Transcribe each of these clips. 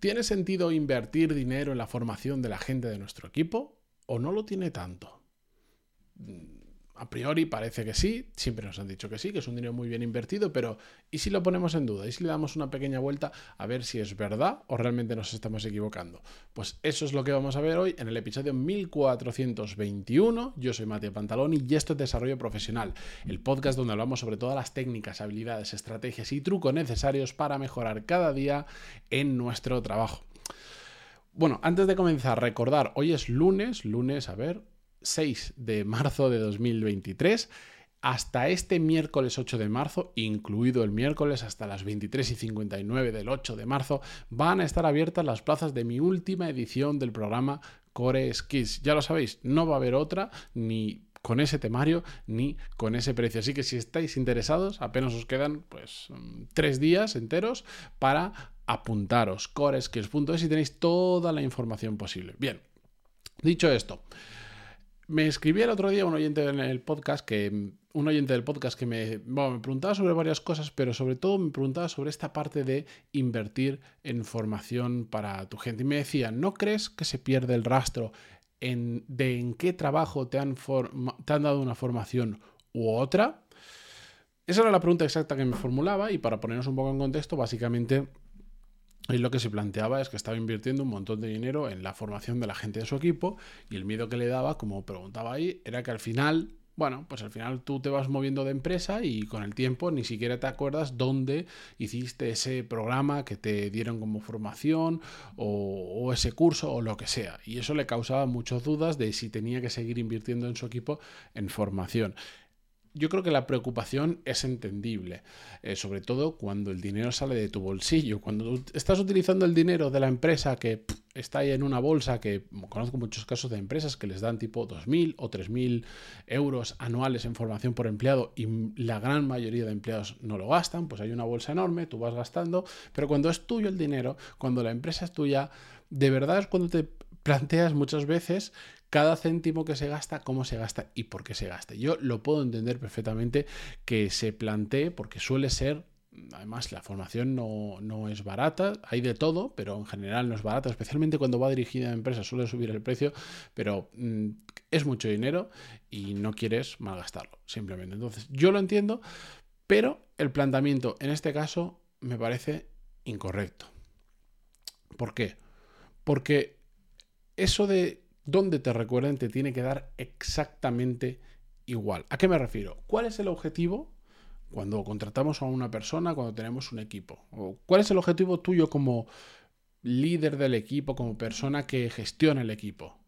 ¿Tiene sentido invertir dinero en la formación de la gente de nuestro equipo o no lo tiene tanto? A priori parece que sí, siempre nos han dicho que sí, que es un dinero muy bien invertido, pero ¿y si lo ponemos en duda? ¿Y si le damos una pequeña vuelta a ver si es verdad o realmente nos estamos equivocando? Pues eso es lo que vamos a ver hoy en el episodio 1421. Yo soy Matías Pantaloni y esto es Desarrollo Profesional, el podcast donde hablamos sobre todas las técnicas, habilidades, estrategias y trucos necesarios para mejorar cada día en nuestro trabajo. Bueno, antes de comenzar, recordar, hoy es lunes, lunes, a ver, 6 de marzo de 2023 hasta este miércoles 8 de marzo, incluido el miércoles hasta las 23 y 59 del 8 de marzo, van a estar abiertas las plazas de mi última edición del programa Core Skills. Ya lo sabéis, no va a haber otra ni con ese temario ni con ese precio. Así que si estáis interesados, apenas os quedan pues mm, tres días enteros para apuntaros coreskills.es y tenéis toda la información posible. Bien, dicho esto, me escribí el otro día un oyente en el podcast que un oyente del podcast que me, preguntaba sobre varias cosas, pero sobre todo me preguntaba sobre esta parte de invertir en formación para tu gente. Y me decía, ¿no crees que se pierde el rastro de en qué trabajo te han, te han dado una formación u otra? Esa era la pregunta exacta que me formulaba y para ponernos un poco en contexto, básicamente y lo que se planteaba es que estaba invirtiendo un montón de dinero en la formación de la gente de su equipo y el miedo que le daba, como preguntaba ahí, era que al final, bueno, pues al final tú te vas moviendo de empresa y con el tiempo ni siquiera te acuerdas dónde hiciste ese programa que te dieron como formación o, o ese curso o lo que sea. Y eso le causaba muchas dudas de si tenía que seguir invirtiendo en su equipo en formación yo creo que la preocupación es entendible, eh, sobre todo cuando el dinero sale de tu bolsillo, cuando estás utilizando el dinero de la empresa que está ahí en una bolsa, que conozco muchos casos de empresas que les dan tipo 2.000 o 3.000 euros anuales en formación por empleado y la gran mayoría de empleados no lo gastan, pues hay una bolsa enorme, tú vas gastando, pero cuando es tuyo el dinero, cuando la empresa es tuya, de verdad es cuando te planteas muchas veces cada céntimo que se gasta, cómo se gasta y por qué se gasta. Yo lo puedo entender perfectamente que se plantee porque suele ser Además, la formación no, es barata, hay de todo, pero en general no es barata, especialmente cuando va dirigida a empresas, suele subir el precio, pero mm, es mucho dinero y no quieres malgastarlo, simplemente. Entonces, yo lo entiendo, pero el planteamiento en este caso me parece incorrecto. ¿Por qué? Porque eso de donde te recuerden te tiene que dar exactamente igual. ¿A qué me refiero? ¿Cuál es el objetivo cuando contratamos a una persona, cuando tenemos un equipo? ¿Cuál es el objetivo tuyo como líder del equipo, como persona que gestiona el equipo?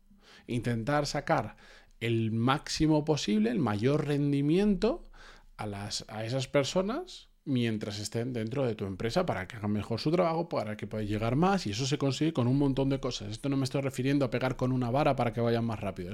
Intentar sacar el máximo posible, el mayor rendimiento a esas personas mientras estén dentro de tu empresa para que hagan mejor su trabajo, para que puedan llegar más y eso se consigue con un montón de cosas. Esto no me estoy refiriendo a pegar con una vara para que vayan más rápido.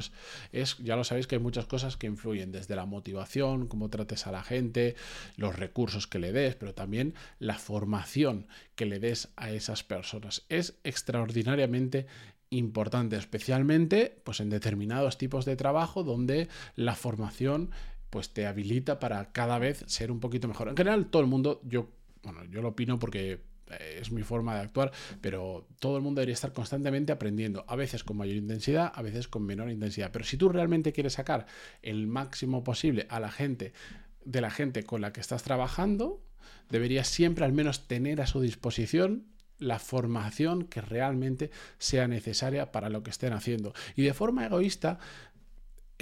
Es, ya lo sabéis que hay muchas cosas que influyen, desde la motivación, cómo trates a la gente, los recursos que le des, pero también la formación que le des a esas personas. Es extraordinariamente importante, especialmente pues, en determinados tipos de trabajo donde la formación pues te habilita para cada vez ser un poquito mejor. En general, todo el mundo, yo, bueno, yo lo opino porque eh, es mi forma de actuar, pero todo el mundo debería estar constantemente aprendiendo, a veces con mayor intensidad, a veces con menor intensidad. Pero si tú realmente quieres sacar el máximo posible a la gente, de la gente con la que estás trabajando, deberías siempre al menos tener a su disposición la formación que realmente sea necesaria para lo que estén haciendo. Y de forma egoísta,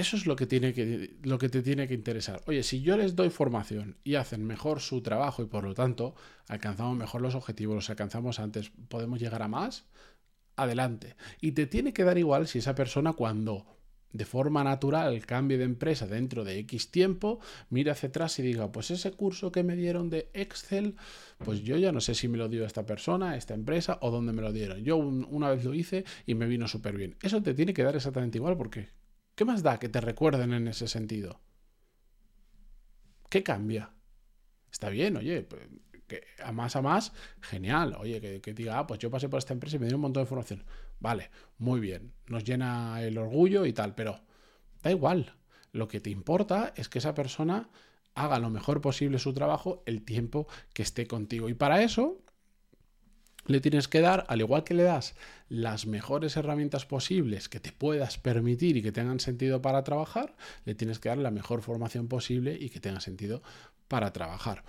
eso es lo que, tiene que, lo que te tiene que interesar. Oye, si yo les doy formación y hacen mejor su trabajo y por lo tanto alcanzamos mejor los objetivos, los alcanzamos antes, podemos llegar a más, adelante. Y te tiene que dar igual si esa persona cuando de forma natural cambie de empresa dentro de X tiempo, mira hacia atrás y diga, pues ese curso que me dieron de Excel, pues yo ya no sé si me lo dio esta persona, esta empresa o dónde me lo dieron. Yo una vez lo hice y me vino súper bien. Eso te tiene que dar exactamente igual porque ¿Qué más da que te recuerden en ese sentido? ¿Qué cambia? Está bien, oye, pues, que a más a más, genial. Oye, que, diga, ah, pues yo pasé por esta empresa y me dieron un montón de información. Vale, muy bien. Nos llena el orgullo y tal, pero da igual. Lo que te importa es que esa persona haga lo mejor posible su trabajo el tiempo que esté contigo. Y para eso, le tienes que dar, al igual que le das las mejores herramientas posibles que te puedas permitir y que tengan sentido para trabajar, le tienes que dar la mejor formación posible y que tenga sentido para trabajar.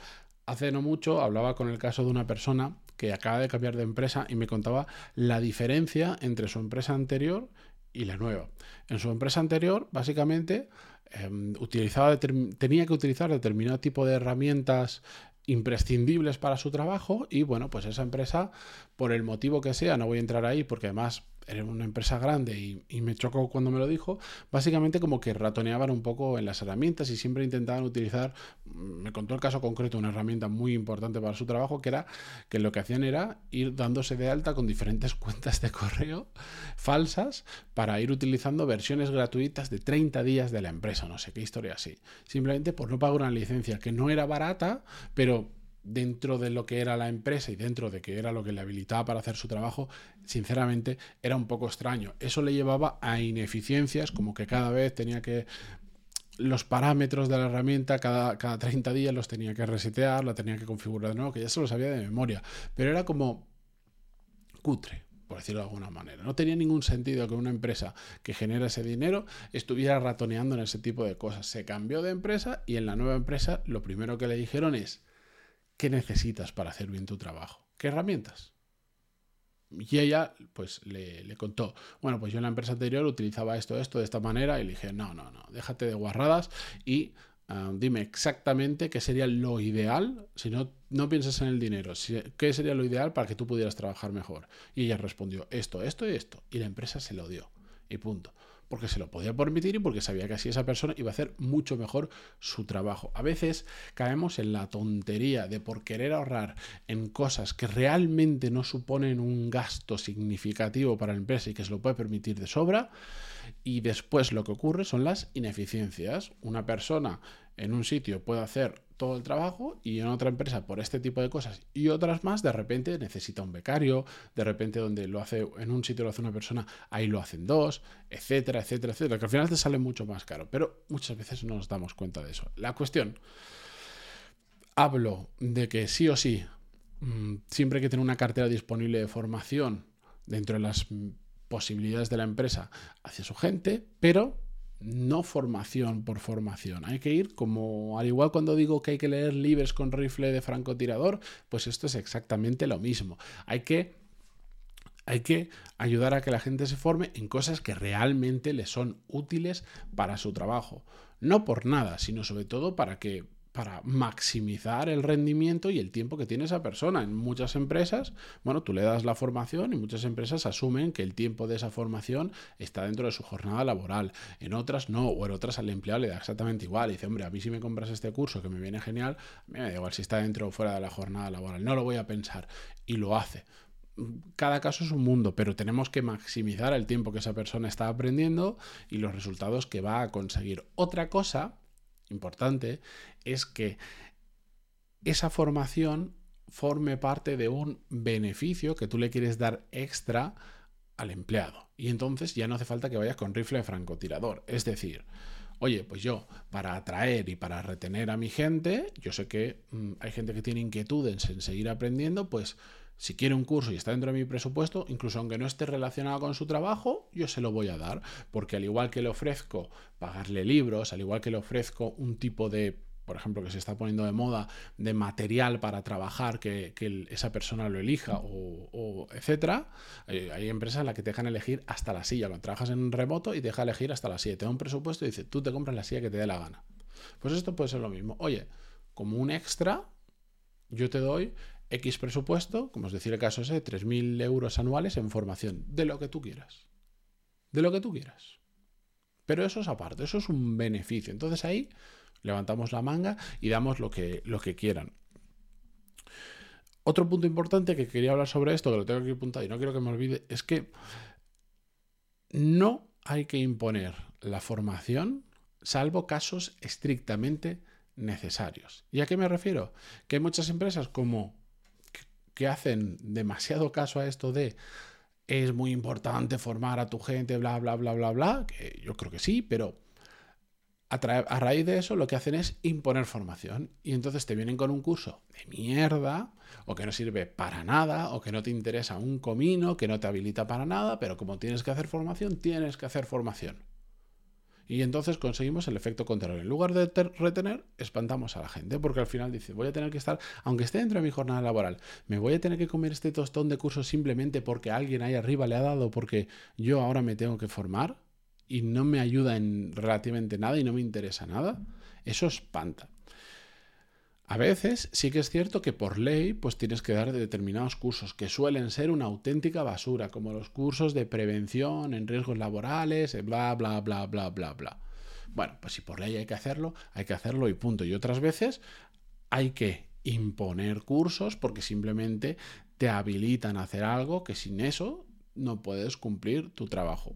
Hace no mucho hablaba con el caso de una persona que acaba de cambiar de empresa y me contaba la diferencia entre su empresa anterior y la nueva. En su empresa anterior, básicamente, em, utilizaba, tenía que utilizar determinado tipo de herramientas imprescindibles para su trabajo y bueno, pues esa empresa, por el motivo que sea, no voy a entrar ahí porque además era una empresa grande y, me chocó cuando me lo dijo, básicamente como que ratoneaban un poco en las herramientas y siempre intentaban utilizar, me contó el caso concreto, una herramienta muy importante para su trabajo, que era que lo que hacían era ir dándose de alta con diferentes cuentas de correo falsas para ir utilizando versiones gratuitas de 30 días de la empresa, no sé qué historia así, simplemente por no pagar una licencia que no era barata, pero dentro de lo que era la empresa y dentro de que era lo que le habilitaba para hacer su trabajo, sinceramente era un poco extraño. Eso le llevaba a ineficiencias, como que cada vez tenía que los parámetros de la herramienta cada, cada 30 días los tenía que resetear, la tenía que configurar de nuevo, que ya se lo sabía de memoria, pero era como cutre, por decirlo de alguna manera. No tenía ningún sentido que una empresa que genera ese dinero estuviera ratoneando en ese tipo de cosas. Se cambió de empresa y en la nueva empresa lo primero que le dijeron es, ¿Qué necesitas para hacer bien tu trabajo? ¿Qué herramientas? Y ella, pues, le, contó, bueno, pues yo en la empresa anterior utilizaba esto, esto, de esta manera, y le dije, no, no, no, déjate de guarradas y ah, dime exactamente qué sería lo ideal, si no, no piensas en el dinero, qué sería lo ideal para que tú pudieras trabajar mejor. Y ella respondió, esto, esto y esto, y la empresa se lo dio, y punto porque se lo podía permitir y porque sabía que así esa persona iba a hacer mucho mejor su trabajo. A veces caemos en la tontería de por querer ahorrar en cosas que realmente no suponen un gasto significativo para la empresa y que se lo puede permitir de sobra. Y después lo que ocurre son las ineficiencias. Una persona en un sitio puede hacer todo el trabajo y en otra empresa por este tipo de cosas y otras más de repente necesita un becario, de repente donde lo hace en un sitio lo hace una persona, ahí lo hacen dos, etcétera, etcétera, etcétera, que al final te sale mucho más caro, pero muchas veces no nos damos cuenta de eso. La cuestión, hablo de que sí o sí, mm, siempre hay que tener una cartera disponible de formación dentro de las posibilidades de la empresa hacia su gente, pero no formación por formación. Hay que ir como, al igual cuando digo que hay que leer libros con rifle de francotirador, pues esto es exactamente lo mismo. Hay que, hay que ayudar a que la gente se forme en cosas que realmente le son útiles para su trabajo. No por nada, sino sobre todo para que para maximizar el rendimiento y el tiempo que tiene esa persona. En muchas empresas, bueno, tú le das la formación y muchas empresas asumen que el tiempo de esa formación está dentro de su jornada laboral. En otras no, o en otras al empleado le da exactamente igual. Y dice, hombre, a mí si me compras este curso que me viene genial, me da igual si está dentro o fuera de la jornada laboral. No lo voy a pensar. Y lo hace cada caso es un mundo, pero tenemos que maximizar el tiempo que esa persona está aprendiendo y los resultados que va a conseguir. Otra cosa importante es que esa formación forme parte de un beneficio que tú le quieres dar extra al empleado. Y entonces ya no hace falta que vayas con rifle de francotirador. Es decir, oye, pues yo, para atraer y para retener a mi gente, yo sé que mm, hay gente que tiene inquietudes en seguir aprendiendo, pues si quiere un curso y está dentro de mi presupuesto, incluso aunque no esté relacionado con su trabajo, yo se lo voy a dar, porque al igual que le ofrezco pagarle libros, al igual que le ofrezco un tipo de por ejemplo, que se está poniendo de moda de material para trabajar, que, esa persona lo elija, o, etcétera. Eh, hay empresas en las que te dejan elegir hasta la silla. Cuando trabajas en remoto y te deja elegir hasta la silla. Te da un presupuesto y dice, tú te compras la silla que te dé la gana. Pues esto puede ser lo mismo. Oye, como un extra, yo te doy X presupuesto, como os decía el caso ese, 3.000 euros anuales en formación, de lo que tú quieras. De lo que tú quieras. Pero eso es aparte, eso es un beneficio. Entonces ahí levantamos la manga y damos lo que, lo que quieran. Otro punto importante que quería hablar sobre esto, que lo tengo aquí apuntado y no quiero que me olvide, es que no hay que imponer la formación salvo casos estrictamente necesarios. ¿Y a qué me refiero? Que hay muchas empresas como que hacen demasiado caso a esto de es muy importante formar a tu gente, bla, bla, bla, bla, bla, que yo creo que sí, pero a, raíz de eso lo que hacen es imponer formación. Y entonces te vienen con un curso de mierda, o que no sirve para nada, o que no te interesa un comino, que no te habilita para nada, pero como tienes que hacer formación, tienes que hacer formación. Y entonces conseguimos el efecto contrario. En lugar de retener, espantamos a la gente, porque al final dice, voy a tener que estar, aunque esté dentro de mi jornada laboral, me voy a tener que comer este tostón de curso simplemente porque alguien ahí arriba le ha dado, porque yo ahora me tengo que formar y no me ayuda en relativamente nada y no me interesa nada. Eso espanta. A veces sí que es cierto que por ley pues tienes que dar determinados cursos que suelen ser una auténtica basura, como los cursos de prevención en riesgos laborales, bla, bla, bla, bla, bla, bla. Bueno, pues si por ley hay que hacerlo, hay que hacerlo y punto. Y otras veces hay que imponer cursos porque simplemente te habilitan a hacer algo que sin eso no puedes cumplir tu trabajo.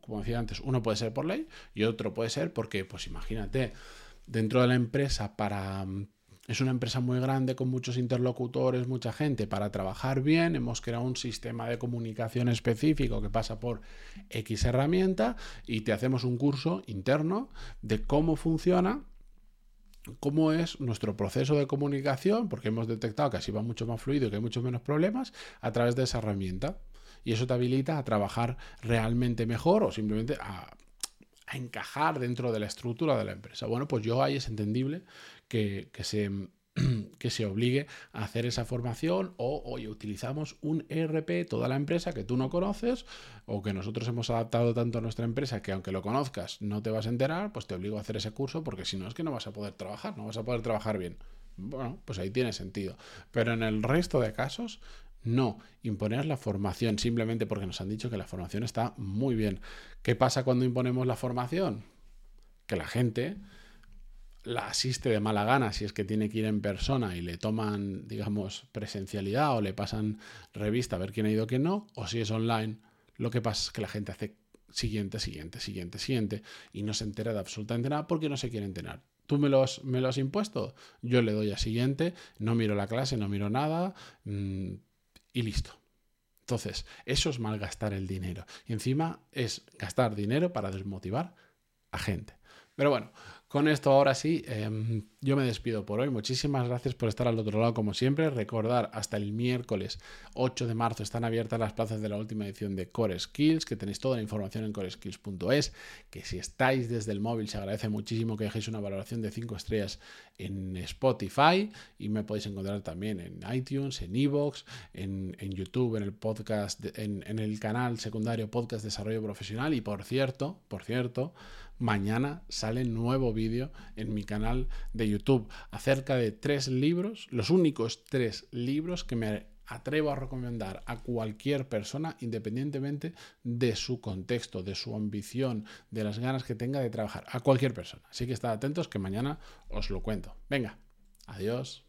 Como decía antes, uno puede ser por ley y otro puede ser porque, pues imagínate, dentro de la empresa para... Mm, es una empresa muy grande con muchos interlocutores, mucha gente. Para trabajar bien hemos creado un sistema de comunicación específico que pasa por X herramienta y te hacemos un curso interno de cómo funciona cómo es nuestro proceso de comunicación, porque hemos detectado que así va mucho más fluido y que hay muchos menos problemas, a través de esa herramienta. Y eso te habilita a trabajar realmente mejor o simplemente a a encajar dentro de la estructura de la empresa. Bueno, pues yo ahí es entendible que, se que se obligue a hacer esa formación o hoy utilizamos un ERP toda la empresa que tú no conoces o que nosotros hemos adaptado tanto a nuestra empresa que aunque lo conozcas no te vas a enterar, pues te obligo a hacer ese curso porque si no es que no vas a poder trabajar, no vas a poder trabajar bien. Bueno, pues ahí tiene sentido. Pero en el resto de casos no, imponer la formación simplemente porque nos han dicho que la formación está muy bien. ¿Qué pasa cuando imponemos la formación? Que la gente la asiste de mala gana si es que tiene que ir en persona y le toman, digamos, presencialidad o le pasan revista a ver quién ha ido, quién no, o si es online, lo que pasa es que la gente hace siguiente, siguiente, siguiente, siguiente y no se entera de absolutamente nada porque no se quiere enterar. Tú me los, me los has impuesto, yo le doy a siguiente, no miro la clase, no miro nada, mm, y listo. Entonces, eso es malgastar el dinero. Y encima es gastar dinero para desmotivar a gente. Pero bueno, con esto ahora sí, em, yo me despido por hoy. Muchísimas gracias por estar al otro lado como siempre. Recordar, hasta el miércoles 8 de marzo están abiertas las plazas de la última edición de Core Skills, que tenéis toda la información en coreskills.es, que si estáis desde el móvil se agradece muchísimo que dejéis una valoración de 5 estrellas en Spotify y me podéis encontrar también en iTunes, en Evox, en, YouTube, en el podcast, en, en el canal secundario Podcast Desarrollo Profesional y por cierto, por cierto, mañana sale nuevo vídeo en mi canal de YouTube acerca de tres libros, los únicos tres libros que me atrevo a recomendar a cualquier persona independientemente de su contexto, de su ambición, de las ganas que tenga de trabajar, a cualquier persona. Así que estad atentos que mañana os lo cuento. Venga, adiós.